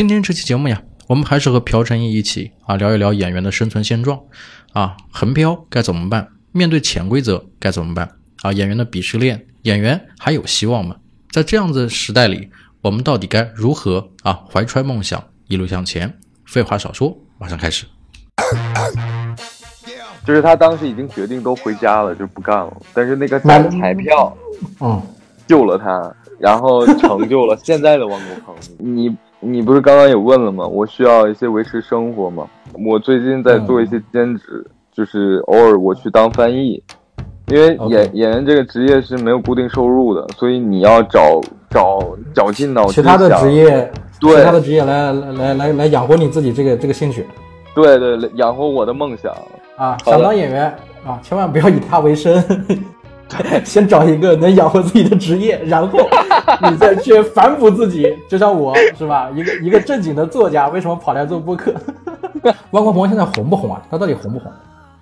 今天这期节目呀，我们还是和朴成义一起啊聊一聊演员的生存现状啊，横漂该怎么办？面对潜规则该怎么办？啊，演员的鄙视链，演员还有希望吗？在这样子时代里，我们到底该如何啊怀揣梦想一路向前？废话少说，马上开始。就是他当时已经决定都回家了，就不干了。但是那个彩彩票，嗯，救了他，然后成就了现在的王国鹏。你你不是刚刚也问了吗？我需要一些维持生活吗？我最近在做一些兼职，就是偶尔我去当翻译，因为演演员这个职业是没有固定收入的，所以你要找找找尽脑汁其他的职业，对其他的职业来来来来来养活你自己这个这个兴趣对对养活我的梦想。啊！想当演员啊，千万不要以他为生，先找一个能养活自己的职业，然后你再去反哺自己。就像我是吧，一个一个正经的作家，为什么跑来做播客？汪国鹏现在红不红啊？他到底红不红？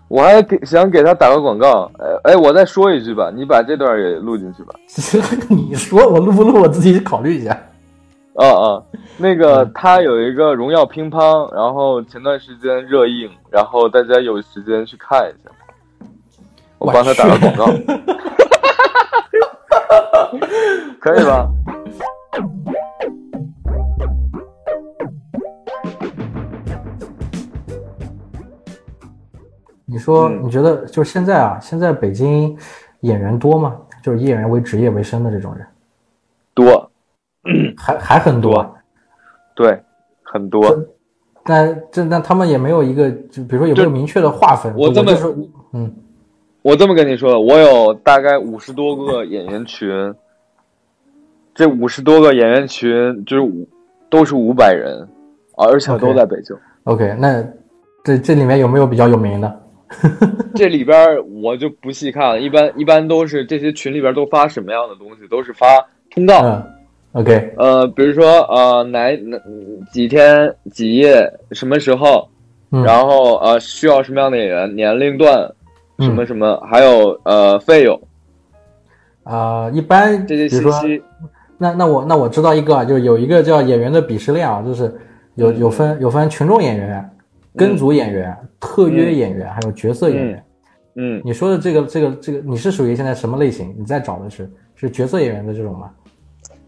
我还给想给他打个广告，哎哎，我再说一句吧，你把这段也录进去吧。你说我录不录，我自己考虑一下。啊啊，那个他有一个荣耀乒乓，然后前段时间热映，然后大家有时间去看一下。我帮他打个广告，可以吧？你说，嗯你觉得就是现在啊，现在北京演员多吗？就是以演员为职业为生的这种人，多，还还很多啊。对，很多。但这那他们也没有一个，就比如说有没有明确的划分？我这么就说，嗯，我这么跟你说，我有大概五十多个演员群，这五十多个演员群就是五都是五百人，而且都在北京。OK，那这这里面有没有比较有名的？这里边我就不细看了，一般一般都是这些群里边都发什么样的东西，都是发通告。嗯，OK，呃，比如说呃哪哪几天几夜什么时候，嗯然后呃需要什么样的演员，年龄段嗯什么什么，还有呃费用啊、一般这些信息。那那我那我知道一个啊，就是有一个叫演员的鄙视链啊，就是有有分有分群众演员、跟组演员、特约演员，还有角色演员。嗯，你说的这个这个这个，你是属于现在什么类型？你在找的是是角色演员的这种吗？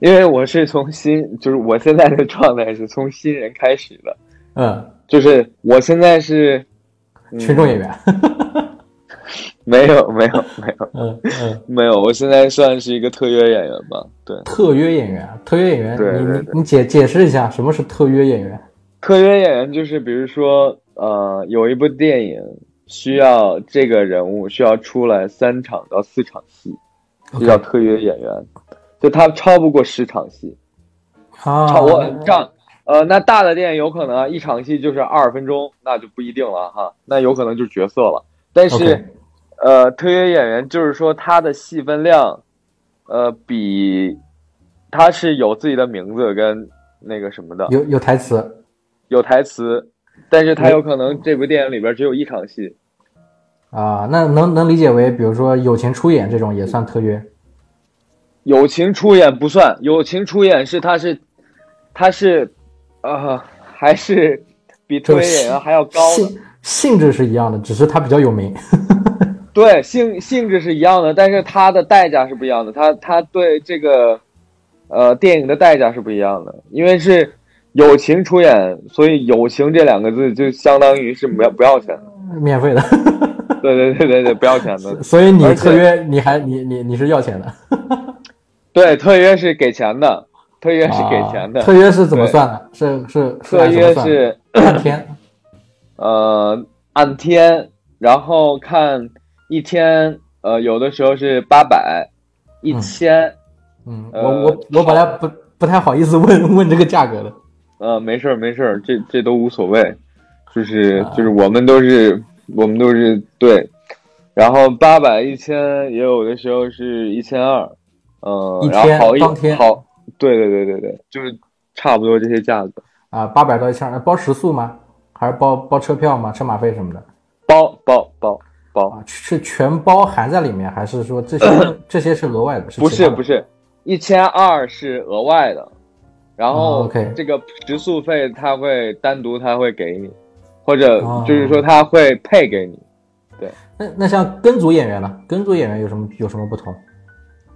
因为我是从新，就是我现在的状态是从新人开始的，嗯，就是我现在是、嗯群众演员。没有没有没有。嗯嗯，没有，我现在算是一个特约演员吧，对。特约演员，特约演员，你对对对。你你解解释一下什么是特约演员？特约演员就是，比如说，呃，有一部电影需要这个人物需要出来三场到四场戏，就叫特约演员，就他超不过十场戏，啊，超我这样，呃，那大的电影有可能一场戏就是二十分钟，那就不一定了哈，那有可能就是角色了，但是呃，特约演员就是说他的戏份量，呃，比他是有自己的名字跟那个什么的，有有台词。有台词，但是他有可能这部电影里边只有一场戏。啊，那能能理解为，比如说友情出演这种也算特约友情出演不算，友情出演是他是他是，呃，还是比特约演员还要高的。性性质是一样的，只是他比较有名。对，性性质是一样的，但是它的代价是不一样的。他他对这个呃电影的代价是不一样的，因为是友情出演，所以友情这两个字就相当于是不要不要钱的。免费的，对对对对对，不要钱的。所以你特约你还你你你是要钱的，对，特约是给钱的，特约是给钱的。啊特约是怎么算的？是是是特约是按天呃按天，然后看一天，呃有的时候是八百、一千，嗯，呃我我我本来不不太好意思问 问这个价格的。呃没事儿没事儿，这这都无所谓，就是啊就是我们都是我们都是对，然后八百一千也有的时候是一千二，呃一，天然后好一当天好，对对对对对，就是差不多这些价格，啊，八百到一千二，包食宿吗？还是包包车票吗？车马费什么的？包包包包，啊，是全包含在里面，还是说这些 这些是额外的？不是不是，一千二是额外的，然后这个食宿费他会单独他会给你，或者哦就是说他会配给你。对那那像跟组演员呢？跟组演员有什么有什么不同？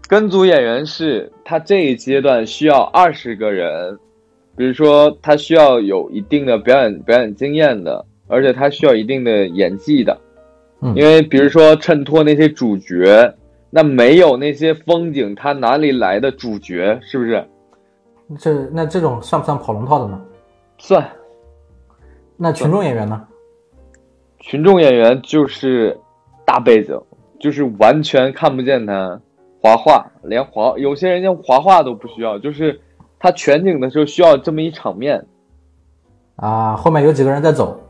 跟组演员是他这一阶段需要二十个人，比如说他需要有一定的表演表演经验的，而且他需要一定的演技的，嗯因为比如说衬托那些主角，那没有那些风景，他哪里来的主角？是不是？这那这种算不算跑龙套的呢？算那群众演员呢？群众演员就是大背景，就是完全看不见他划画，连划有些人连划画都不需要，就是他全景的时候需要这么一场面。啊，后面有几个人在走，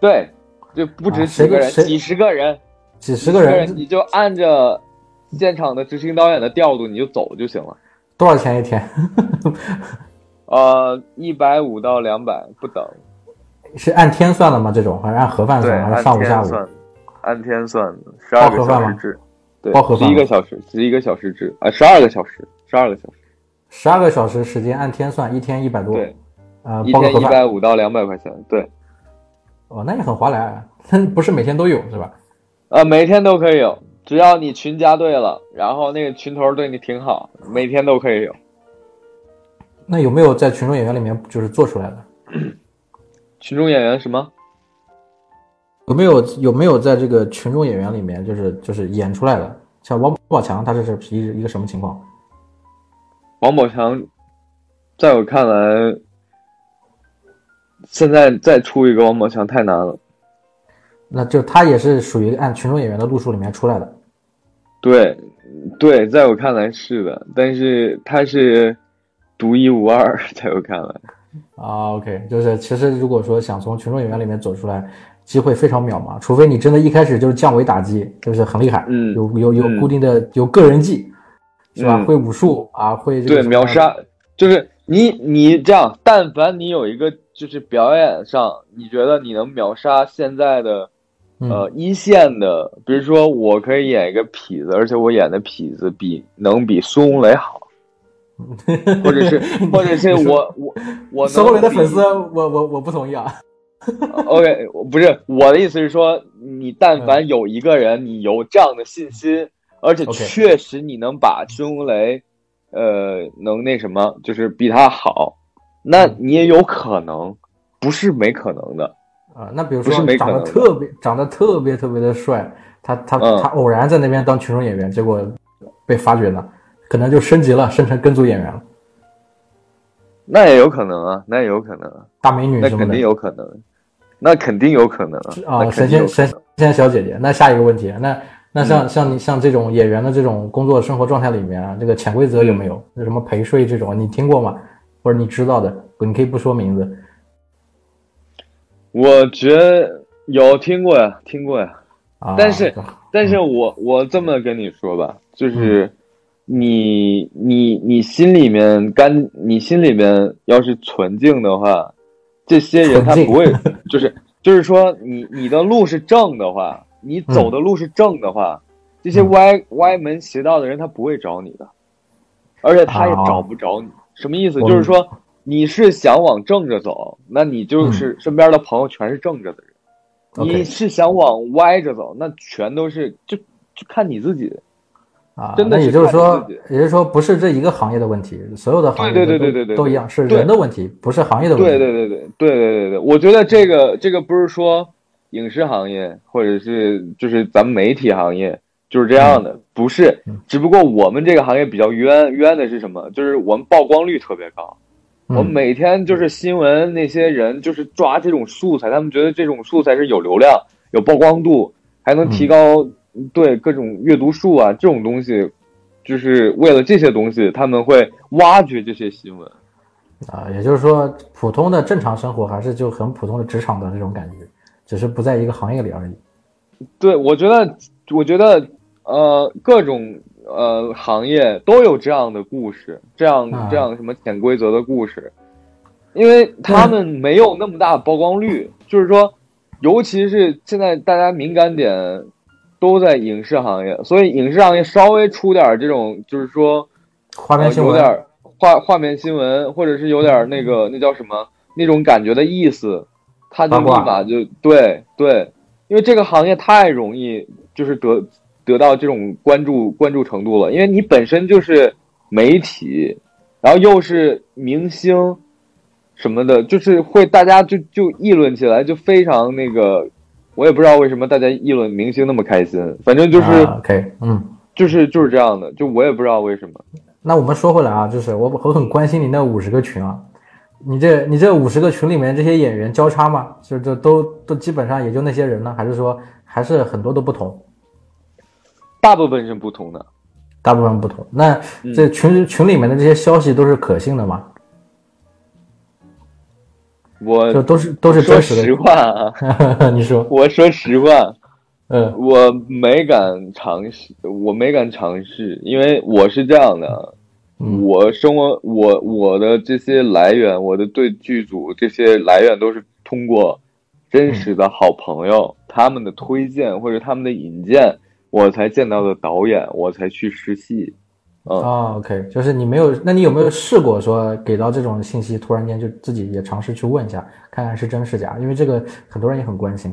对，就不止啊几个人，几十个人，几十个人，你就按着现场的执行导演的调度，你就走就行了。多少钱一天？呃，一百五到两百不等，是按天算的吗？这种还是按盒饭，算？还是上午下午？算，按天算的，十二个小时制，对包盒，十饭吗一个小时，十一个小时制，啊，十二个小时，十二个小时，十二个小时时间按天算，一天一百多。对，呃，一。天一百五到两百块钱，对，哦，那也很划来啊，不是每天都有是吧？呃，每天都可以有，只要你群加对了，然后那个群头对你挺好，每天都可以有。那有没有在群众演员里面就是做出来的？群众演员什么？有没有有没有在这个群众演员里面就是就是演出来的？像王宝强他这是一一个什么情况？王宝强，在我看来，现在再出一个王宝强太难了。那就他也是属于按群众演员的路数里面出来的。对，对，在我看来是的，但是他是独一无二，在我看来。啊，OK，就是其实如果说想从群众演员里面走出来，机会非常渺茫，除非你真的一开始就是降维打击，就是很厉害，嗯有有有嗯固定的有个人技，是吧？嗯会武术啊，会这个对，秒杀，就是你你这样，但凡你有一个就是表演上，你觉得你能秒杀现在的嗯。呃一线的，比如说我可以演一个痞子，而且我演的痞子比能比孙红雷好，或者是 或者是我我我孙红雷的粉丝，我我我不同意啊。OK，不是我的意思是说，你但嗯。凡有一个人，你有这样的信心，而且确实你能把孙红雷，呃，能那什么，就是比他好，那嗯你也有可能，不是没可能的。啊，那比如说长得特别长得特别特别的帅，他他、嗯他偶然在那边当群众演员，结果被发掘了，可能就升级了，升成跟组演员了，那也有可能啊，那也有可能啊，大美女那肯定有可能，那肯定有可能啊，啊，神仙神。仙小姐姐。那下一个问题，那那像、嗯像你像这种演员的这种工作生活状态里面啊，这个潜规则有没有？有什么陪睡这种，你听过吗？或者你知道的，你可以不说名字。我觉得有听过呀，听过呀。啊。但是但是我我这么跟你说吧，就是嗯。你你你心里面干，你心里面要是纯净的话，这些人他不会，就是就是说你你的路是正的话，你走的路是正的话，这些嗯。歪歪门邪道的人他不会找你的，而且他也哦找不着你。什么意思？就是说你是想往正着走，那你就是身边的朋友全是正着的人。嗯你是想往歪着走，那全都是就就看你自己。啊，真的那也就是说也就是说，不是这一个行业的问题，所有的行业对对对对对都一样，是人的问题，不是行业的问题。对对对对对对对对，我觉得这个这个不是说影视行业或者是就是咱们媒体行业就是这样的，不是嗯，只不过我们这个行业比较冤冤的是什么？就是我们曝光率特别高，嗯我们每天就是新闻那些人就是抓这种素材，他们觉得这种素材是有流量、有曝光度，还能提高对各种阅读数啊这种东西，就是为了这些东西，他们会挖掘这些新闻。啊，也就是说，普通的正常生活还是就很普通的职场的那种感觉，只是不在一个行业里而已。对，我觉得，我觉得，呃，各种呃行业都有这样的故事，这样啊这样什么潜规则的故事，因为他们没有那么大曝光率，就是说，尤其是现在大家敏感点都在影视行业，所以影视行业稍微出点这种，就是说，画面新闻有点画画面新闻，或者是有点那个那叫什么那种感觉的意思，他就立马就对对，因为这个行业太容易就是得得到这种关注关注程度了，因为你本身就是媒体，然后又是明星什么的，就是会大家就就议论起来就非常那个，我也不知道为什么大家议论明星那么开心，反正就是、啊 OK，嗯。就是就是这样的，就我也不知道为什么。那我们说回来啊，就是我我很关心你那五十个群啊，你这你这五十个群里面这些演员交叉吗？就就都都基本上也就那些人呢，还是说还是很多都不同？大部分是不同的，大部分不同。那嗯。这群群里面的这些消息都是可信的吗？我就都是都是说真实实话啊，的？你说，我说实话，嗯。我没敢尝试，我没敢尝试，因为我是这样的，嗯。我生活我我的这些来源，我的对剧组这些来源都是通过真实的好朋友、他们的推荐或者他们的引荐，我才见到的导演，我才去试戏。嗯，啊，OK，就是你没有，那你有没有试过说给到这种信息，突然间就自己也尝试去问一下，看看是真是假？因为这个很多人也很关心。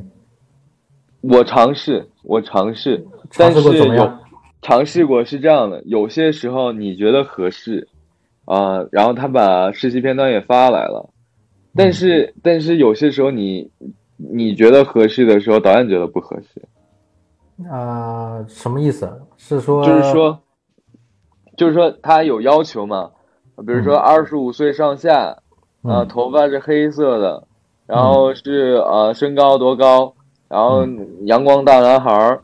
我尝试，我尝试，尝但是有试过怎么样？尝试过是这样的，有些时候你觉得合适，啊、然后他把实习片段也发来了，但是但是有些时候你你觉得合适的时候，导演觉得不合适，啊、什么意思？是说就是说，就是说他有要求嘛，比如说二十五岁上下，啊、嗯头发是黑色的，然后是呃身高多高，然后阳光大男孩儿，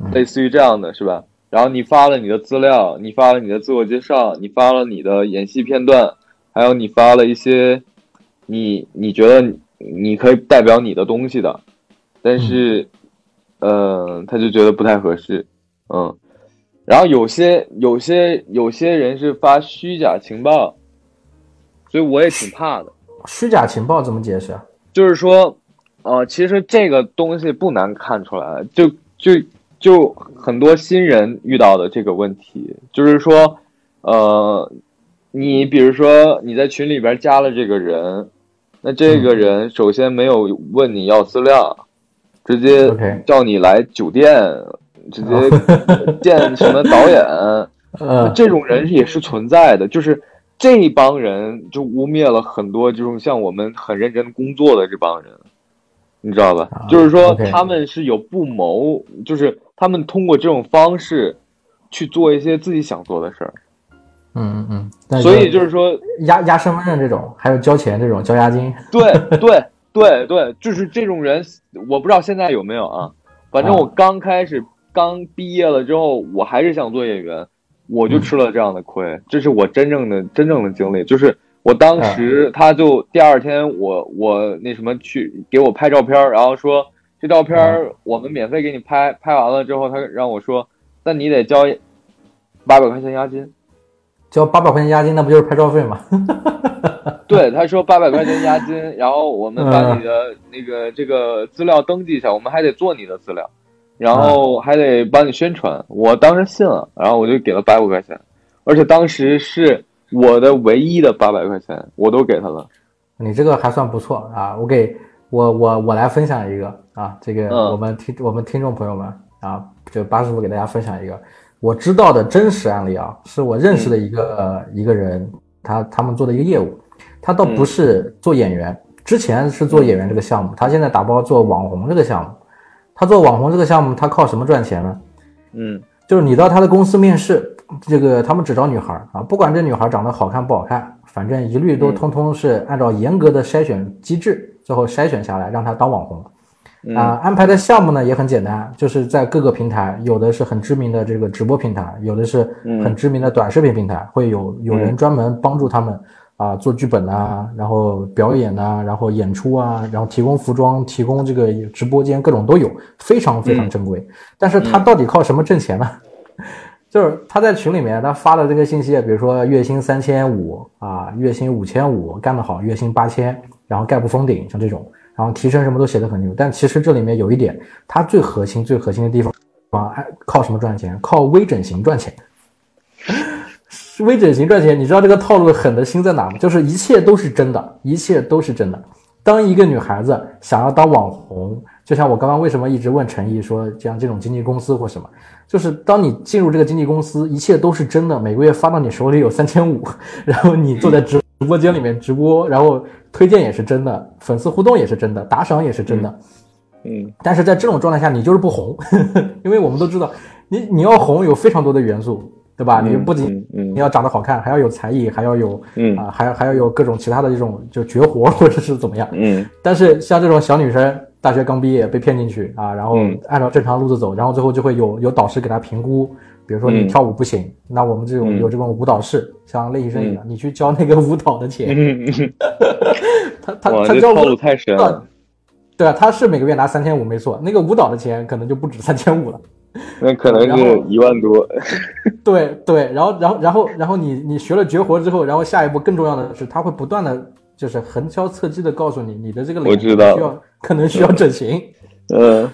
嗯类似于这样的是吧？然后你发了你的资料，你发了你的自我介绍，你发了你的演戏片段，还有你发了一些你你觉得你你可以代表你的东西的，但是，呃，他就觉得不太合适，嗯。然后有些有些有些人是发虚假情报，所以我也挺怕的。虚假情报怎么解释啊？就是说，呃，其实这个东西不难看出来，就就就很多新人遇到的这个问题，就是说，呃，你比如说你在群里边加了这个人，那这个人首先没有问你要资料，直接叫你来酒店，直接 见什么导演，呃，这种人也是存在的，就是这帮人就污蔑了很多这种像我们很认真工作的这帮人，你知道吧？啊就是说他们是有不谋，就是他们通过这种方式去做一些自己想做的事儿，嗯嗯嗯，所以就是说，押押身份证这种，还有交钱这种，交押金。对对对对对，就是这种人，我不知道现在有没有啊。反正啊我刚开始刚毕业了之后，我还是想做演员，我就吃了这样的亏。这是我真正的真正的经历，就是我当时他就第二天我我那什么去给我拍照片，然后说这照片我们免费给你拍，拍完了之后他让我说，那你得交八百块钱押金。交八百块钱押金，那不就是拍照费吗？对，他说八百块钱押金，然后我们把你的那个这个资料登记一下，我们还得做你的资料，然后还得帮你宣传。我当时信了，然后我就给了八百块钱，而且当时是我的唯一的八百块钱，我都给他了。你这个还算不错啊！我给我我我来分享一个啊，这个嗯我们听我们听众朋友们啊，就八师傅给大家分享一个我知道的真实案例啊，是我认识的一个、呃一个人，他他们做的一个业务，他倒不是做演员，之前是做演员这个项目，他现在打包做网红这个项目，他做网红这个项目，他靠什么赚钱呢？嗯。就是你到他的公司面试，这个他们只招女孩儿啊，不管这女孩儿长得好看不好看，反正一律都嗯。通通是按照严格的筛选机制，最后筛选下来让她当网红。嗯。啊，安排的项目呢也很简单，就是在各个平台，有的是很知名的这个直播平台，有的是嗯。很知名的短视频平台，会有有人专门帮助他们啊做剧本呐、然后表演呐、然后演出啊，然后提供服装、提供这个直播间，各种都有，非常非常正规。但是他到底靠什么挣钱呢？就是他在群里面他发的这个信息，比如说月薪三千五啊，月薪五千五，干得好月薪八千，然后概不封顶，像这种，然后提成什么都写得很牛。但其实这里面有一点，它最核心、最核心的地方啊，靠什么赚钱？靠微整形赚钱。微整形赚钱，你知道这个套路狠的心在哪吗？就是一切都是真的，一切都是真的。当一个女孩子想要当网红，就像我刚刚为什么一直问陈毅说，像这种经纪公司或什么，就是当你进入这个经纪公司，一切都是真的，每个月发到你手里有三千五，然后你坐在直播间里面直播，然后推荐也是真的，粉丝互动也是真的，打赏也是真的。嗯但是在这种状态下，你就是不红，因为我们都知道，你你要红有非常多的元素，对吧？你不仅嗯你要长得好看，还要有才艺，还要有嗯啊，还要还要有各种其他的这种就绝活或者是怎么样。嗯但是像这种小女生，大学刚毕业被骗进去啊，然后嗯按照正常路子走，然后最后就会有有导师给她评估，比如说你嗯。跳舞不行，那我们这种嗯。有这种舞蹈室，像练习生一样，你去交那个舞蹈的钱，他 他，他交舞这套路太深了，对啊，他是每个月拿三千五没错，那个舞蹈的钱可能就不止三千五了。那可能然后是一万多。对对，然后然后然后然后你你学了绝活之后，然后下一步更重要的是，他会不断的就是横敲侧击的告诉你，你的这个脸我知道。需要可能需要整形，嗯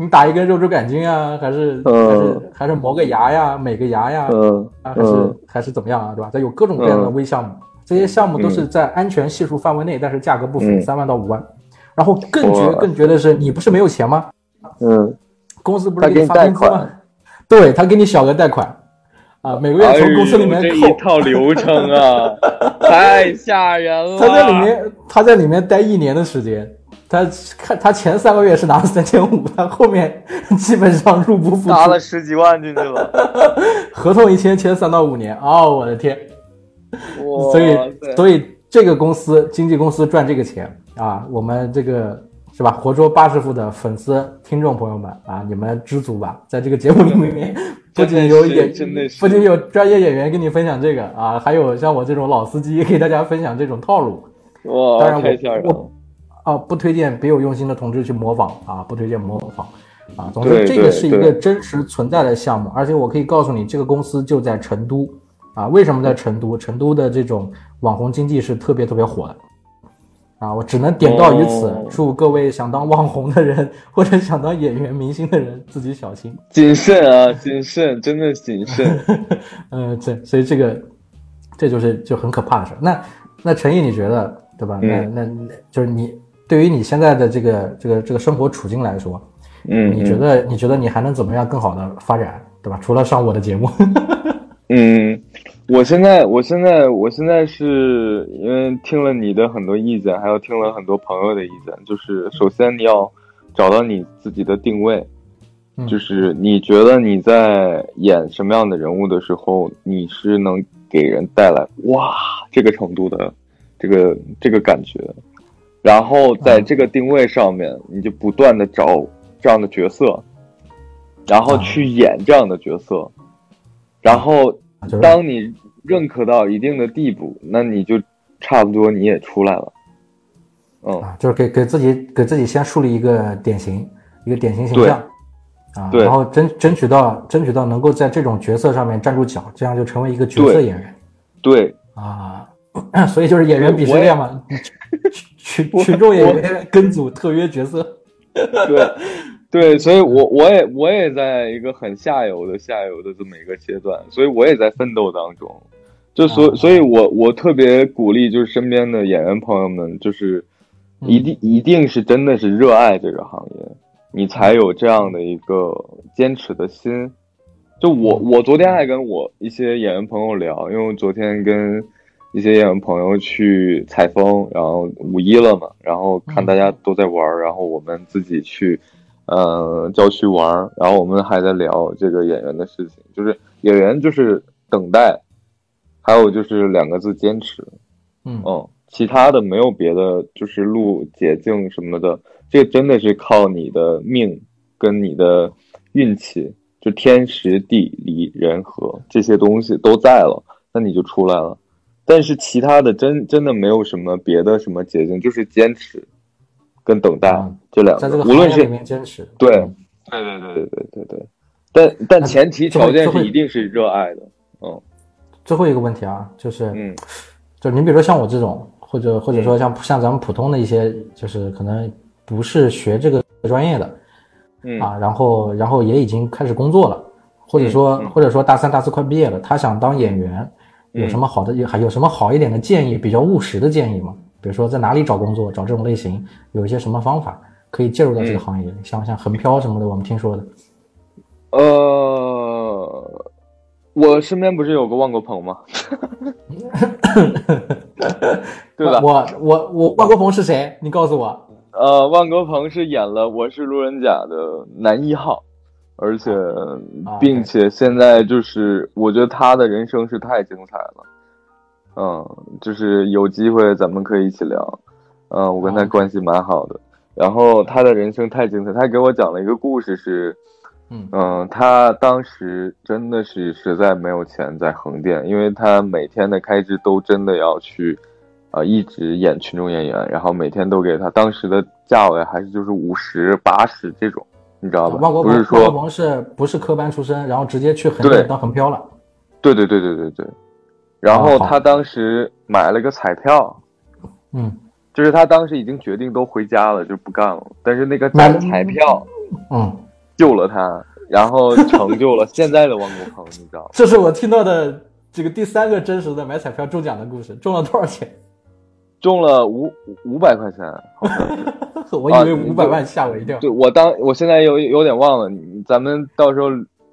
你打一根肉毒杆菌啊，还是、还嗯是还是磨个牙呀，美个牙呀，嗯啊，还是、嗯还是怎么样啊，对吧？它有各种各样的嗯微项目，这些项目都是在安全系数范围内，但是价格不菲，嗯三万到五万。然后更绝更绝的是，你不是没有钱吗？嗯，公司不是给你发工资吗款？对他给你小额贷款，啊，每个月从公司里面扣。这一套流程啊，太吓人了。他在里面，他在里面待一年的时间，他看他前三个月是拿了三千五，他后面基本上入不敷出，拿了十几万进去了，合同一签签三到五年，哦，我的天！所以所以这个公司经纪公司赚这个钱啊，我们这个是吧？活捉八师傅的粉丝听众朋友们啊，你们知足吧，在这个节目里面，不仅有演，真的是不仅有专业演员跟你分享这个啊，还有像我这种老司机给大家分享这种套路。当哇，然太吓人了我。啊，不推荐别有用心的同志去模仿啊，不推荐模仿啊。总之，这个是一个真实存在的项目，而且我可以告诉你，这个公司就在成都啊。为什么在成都？成都的这种网红经济是特别特别火的啊。我只能点到于此，哦祝各位想当网红的人或者想当演员、明星的人自己小心。谨慎啊，谨慎，真的谨慎。呃，这所以这个这就是就很可怕的事儿。那那陈毅，你觉得对吧？那那就是你对于你现在的这个这个这个生活处境来说，嗯，你觉得你觉得你还能怎么样更好的发展，对吧？除了上我的节目，嗯，我现在，我现在，我现在是因为听了你的很多意见，还有听了很多朋友的意见，就是首先你要找到你自己的定位，嗯。就是你觉得你在演什么样的人物的时候，你是能给人带来哇这个程度的这个这个感觉，然后在这个定位上面，你就不断的找这样的角色，然后去演这样的角色，然后当你认可到一定的地步，那你就差不多你也出来了。嗯，啊，就是给给自己给自己先树立一个典型，一个典型形象。啊，对。然后争争取到争取到能够在这种角色上面站住脚，这样就成为一个角色演员。对，啊。所以就是演员鄙视链嘛，群群群众演员 跟组特约角色。对，对，所以我我也我也在一个很下游的下游的这么一个阶段，所以我也在奋斗当中。就所啊所以我我特别鼓励，就是身边的演员朋友们，就是一定一定是真的是热爱这个行业，你才有这样的一个坚持的心。就我我昨天还跟我一些演员朋友聊，因为我昨天跟一些演员朋友去采风，然后五一了嘛，然后看大家都在玩，然后我们自己去呃郊区玩，然后我们还在聊这个演员的事情，就是演员就是等待，还有就是两个字坚持，嗯嗯，其他的没有别的，就是路捷径什么的，这真的是靠你的命跟你的运气，就天时地利人和这些东西都在了，那你就出来了。但是其他的真真的没有什么别的什么捷径，就是坚持跟等待、啊这两个，在这个无论是行业里面坚持。对。嗯对对。对对对对对，但但前提条件是一定是热爱的，嗯。最后一个问题啊，就是嗯。就你比如说像我这种，或者或者说像像咱们普通的一些，就是可能不是学这个专业的嗯。啊，然后然后也已经开始工作了，或者说嗯嗯。或者说大三大四快毕业了，他想当演员，有什么好的，有还有什么好一点的建议，比较务实的建议吗？比如说在哪里找工作，找这种类型有一些什么方法可以介入到这个行业？像像横漂什么的，我们听说的。呃，我身边不是有个万国鹏吗？对吧？我我我万国鹏是谁？你告诉我。呃，万国鹏是演了《我是路人甲》的男一号，而且并且现在就是我觉得他的人生是太精彩了。嗯，就是有机会咱们可以一起聊。嗯，我跟他关系蛮好的。然后他的人生太精彩，他给我讲了一个故事是。嗯他当时真的是实在没有钱在横店，因为他每天的开支都真的要去，呃，一直演群众演员，然后每天都给他当时的价位还是就是五十八十这种，你知道吧？不是说万国鹏是不是科班出身，然后直接去横店当横漂了？对对对对对对。然后他当时买了个彩票，嗯，就是他当时已经决定都回家了，就不干了，但是那个买彩票，嗯。救了他，然后成就了现在的万国鹏，你知道吗？这是我听到的这个第三个真实的买彩票中奖的故事，中了多少钱？中了五五百块钱，我以为五百万，吓我一跳。对我当我现在有有点忘了，咱们到时候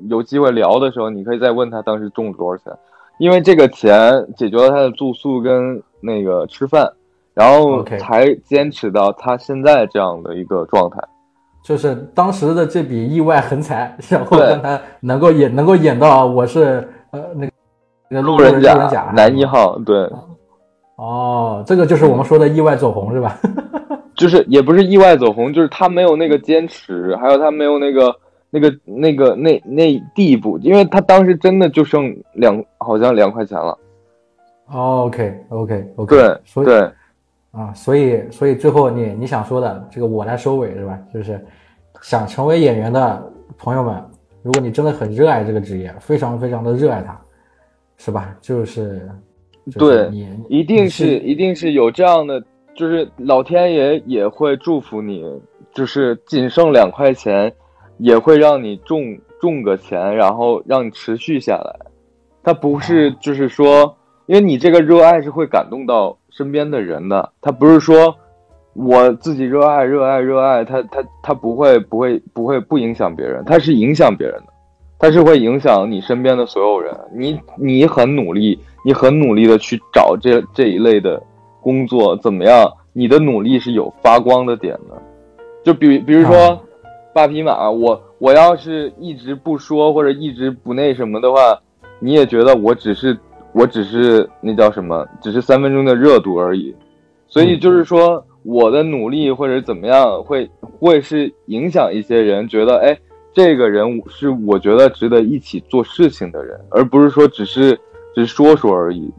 有机会聊的时候，你可以再问他当时中了多少钱，因为这个钱解决了他的住宿跟那个吃饭，然后才坚持到他现在这样的一个状态。就是当时的这笔意外横财，然后让他能够演，能够演到我是呃那个路人甲男一号，对。哦，这个就是我们说的意外走红是吧？就是也不是意外走红，就是他没有那个坚持，还有他没有那个那个那个那那地步，因为他当时真的就剩两，好像两块钱了。OK OK OK，对所以对。啊，所以，所以最后你你想说的这个，我来收尾是吧？就是想成为演员的朋友们，如果你真的很热爱这个职业，非常非常的热爱它，是吧？就是，对，一定是一定是有这样的，就是老天爷也会祝福你，就是仅剩两块钱，也会让你中中个钱，然后让你持续下来。他不是就是说。因为你这个热爱是会感动到身边的人的，他不是说我自己热爱、热爱、热爱，他他他不会不会不会不影响别人，他是影响别人的，他是会影响你身边的所有人。你你很努力，你很努力的去找这这一类的工作，怎么样？你的努力是有发光的点的，就比比如说八匹马，我我要是一直不说或者一直不那什么的话，你也觉得我只是。我只是那叫什么，只是三分钟的热度而已，所以就是说我的努力或者怎么样会会是影响一些人，觉得哎，这个人是我觉得值得一起做事情的人，而不是说只是只是说说而已。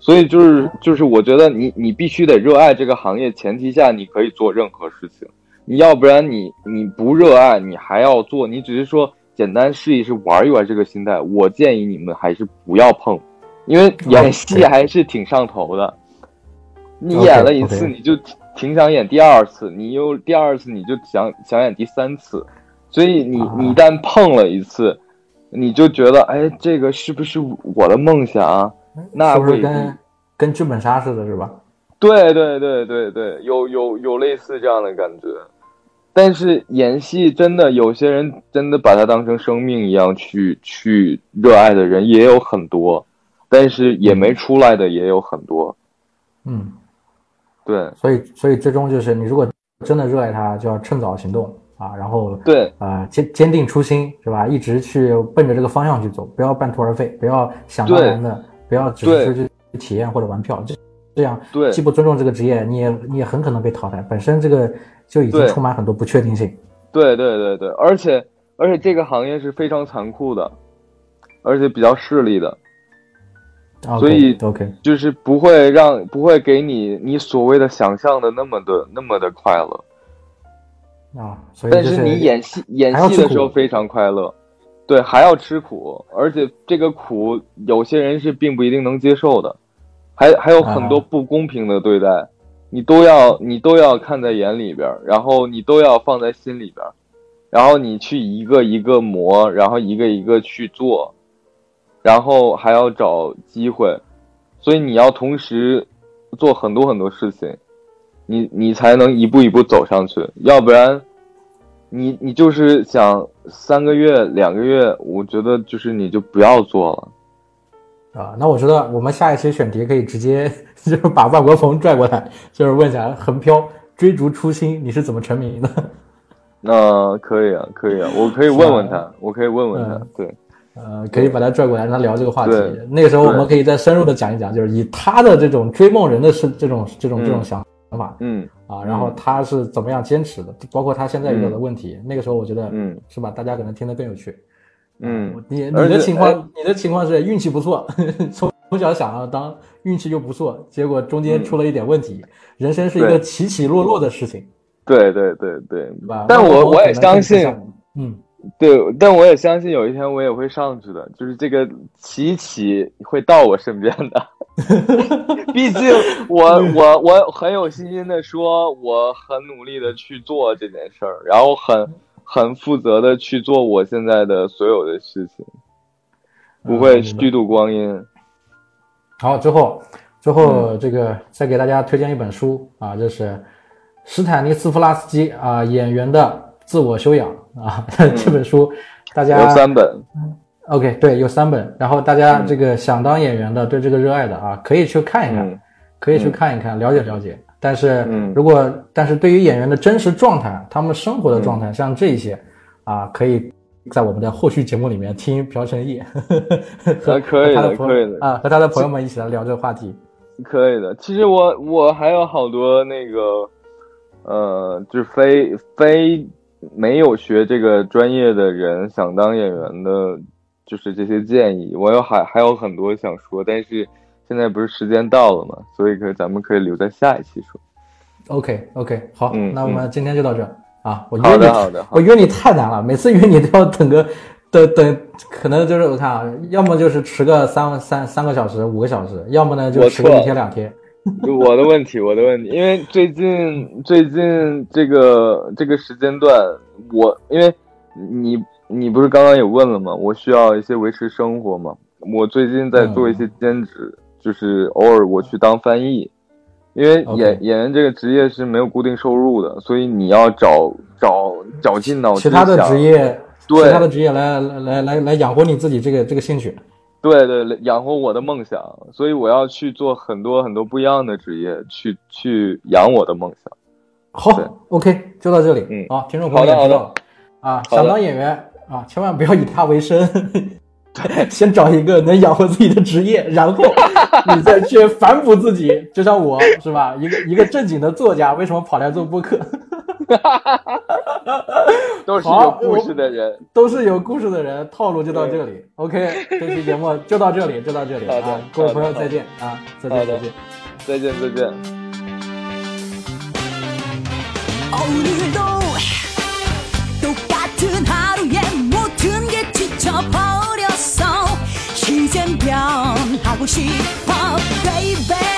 所以就是就是我觉得你你必须得热爱这个行业，前提下你可以做任何事情，你要不然你你不热爱你还要做，你只是说简单试一试玩一玩这个心态，我建议你们还是不要碰。因为演戏还是挺上头的，你演了一次你就挺想演第二次，你又第二次你就想想演第三次，所以你你一旦碰了一次，你就觉得哎，这个是不是我的梦想？那不是跟跟剧本杀似的，是吧？对对对对对，有有有类似这样的感觉。但是演戏真的有些人真的把它当成生命一样去去热爱的人也有很多。但是也没出来的也有很多，嗯，对，所以所以最终就是你如果真的热爱它，就要趁早行动啊，然后对啊坚坚定初心是吧？一直去奔着这个方向去走，不要半途而废，不要想当然的，不要只是去体验或者玩票，这这样对既不尊重这个职业，你也你也很可能被淘汰。本身这个就已经充满很多不确定性。对对对对，而且而且这个行业是非常残酷的，而且比较势利的。所以，OK，就是不会让不会给你你所谓的想象的那么的那么的快乐啊。所以，但是你演戏演戏的时候非常快乐，对，还要吃苦，而且这个苦有些人是并不一定能接受的，还还有很多不公平的对待，你都要你都要看在眼里边，然后你都要放在心里边，然后你去一个一个磨，然后一个一个去做。然后还要找机会，所以你要同时做很多很多事情，你你才能一步一步走上去，要不然，你你就是想三个月两个月，我觉得就是你就不要做了。啊，那我觉得我们下一期选题可以直接 就是把万国鹏拽过来，就是问一下横漂追逐初心你是怎么成名的？那可以啊，可以啊，我可以问问他，我可以问问他，嗯对，呃，可以把他拽过来，让他聊这个话题。那个时候我们可以再深入的讲一讲，就是以他的这种追梦人的是这种这种这种想法嗯啊，然后他是怎么样坚持的，包括他现在遇到的问题。那个时候我觉得，嗯是吧？大家可能听得更有趣。嗯，你你的情况哎，你的情况是运气不错，从从小想要当运气又不错，结果中间出了一点问题，人生是一个起起落落的事情，对对对对对吧？但我我也相信嗯，对，但我也相信有一天我也会上去的，就是这个起起会到我身边的。毕竟我我我很有信心的说，我很努力的去做这件事儿，然后很很负责的去做我现在的所有的事情，不会虚度光阴。好，最后之嗯。后这个再给大家推荐一本书啊，这是斯坦尼斯夫拉斯基啊演员的自我修养啊，这本书大家嗯有三本，OK 对有三本，然后大家这个想当演员的对这个热爱的啊，可以去看一看，嗯可以去看一看，了解了解。但是嗯如果但是对于演员的真实状态，他们生活的状嗯态，像这一些啊，可以在我们的后续节目里面听朴成义和啊 可以的可以的啊和他的朋友们一起来聊这个话题。可以的。其实我我还有好多那个，呃，就是非非没有学这个专业的人想当演员的，就是这些建议，我有还还有很多想说，但是现在不是时间到了嘛，所以可咱们可以留在下一期说。OK OK，好，嗯那我们今天就到这儿啊。我约好你的好的好我约你太难了，每次约你都要等个等等，可能就是我看啊，要么就是迟个三三三个小时、五个小时，要么呢就迟个一天两天。我的问题，我的问题，因为最近最近这个这个时间段，我因为你你不是刚刚也问了吗？我需要一些维持生活嘛。我最近在做一些兼职，就是偶尔我去当翻译，因为演演员这个职业是没有固定收入的，所以你要找找绞尽脑汁其他的职业，对其他的职业来来来来来养活你自己这个这个兴趣。对对，养活我的梦想，所以我要去做很多很多不一样的职业，去去养我的梦想。好，OK，就到这里。嗯好，听众朋友好的好的也知道了啊，想当演员啊，千万不要以他为生，先找一个能养活自己的职业，然后你再去反哺自己。就像我是吧，一个一个正经的作家，为什么跑来做播客？都是有好故事的人。都是有故事的人，套路就到这里。OK，这期节目就到这里，就到这里好的啊，各位朋友好的再见啊，再好的见再见。再见再见。 오늘도 똑같은 하 she pop, baby.